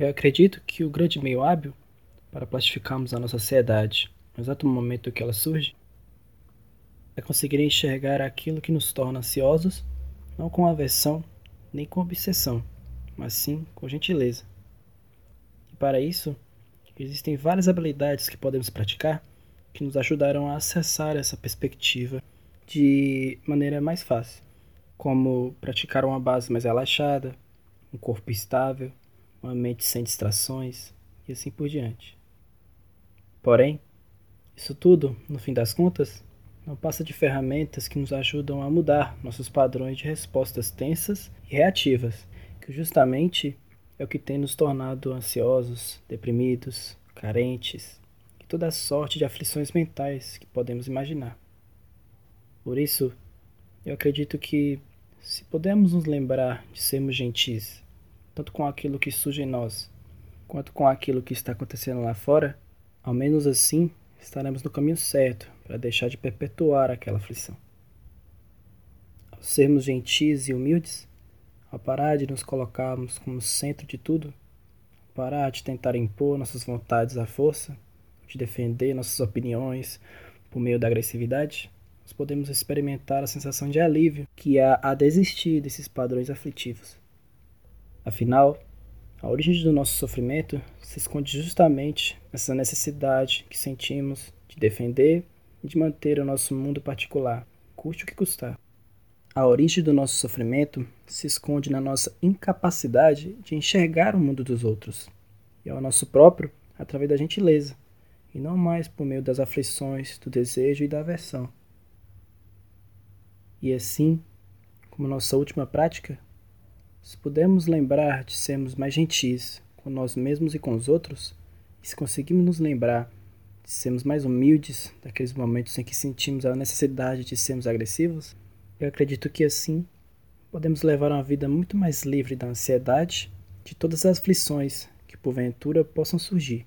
Eu acredito que o grande meio hábil para plastificarmos a nossa ansiedade no exato momento que ela surge é conseguir enxergar aquilo que nos torna ansiosos, não com aversão nem com obsessão, mas sim com gentileza. E para isso, existem várias habilidades que podemos praticar que nos ajudarão a acessar essa perspectiva de maneira mais fácil, como praticar uma base mais relaxada, um corpo estável, uma mente sem distrações e assim por diante. Porém, isso tudo, no fim das contas, não passa de ferramentas que nos ajudam a mudar nossos padrões de respostas tensas e reativas, que justamente é o que tem nos tornado ansiosos, deprimidos, carentes e toda a sorte de aflições mentais que podemos imaginar. Por isso, eu acredito que, se pudermos nos lembrar de sermos gentis, tanto com aquilo que surge em nós, quanto com aquilo que está acontecendo lá fora, ao menos assim estaremos no caminho certo para deixar de perpetuar aquela aflição. Ao sermos gentis e humildes, ao parar de nos colocarmos como centro de tudo, ao parar de tentar impor nossas vontades à força, de defender nossas opiniões por meio da agressividade, nós podemos experimentar a sensação de alívio que há a desistir desses padrões aflitivos. Afinal, a origem do nosso sofrimento se esconde justamente nessa necessidade que sentimos de defender e de manter o nosso mundo particular, custe o que custar. A origem do nosso sofrimento se esconde na nossa incapacidade de enxergar o mundo dos outros e ao nosso próprio através da gentileza, e não mais por meio das aflições, do desejo e da aversão. E assim, como nossa última prática, se pudermos lembrar de sermos mais gentis com nós mesmos e com os outros, e se conseguirmos nos lembrar de sermos mais humildes daqueles momentos em que sentimos a necessidade de sermos agressivos, eu acredito que assim podemos levar uma vida muito mais livre da ansiedade, de todas as aflições que porventura possam surgir,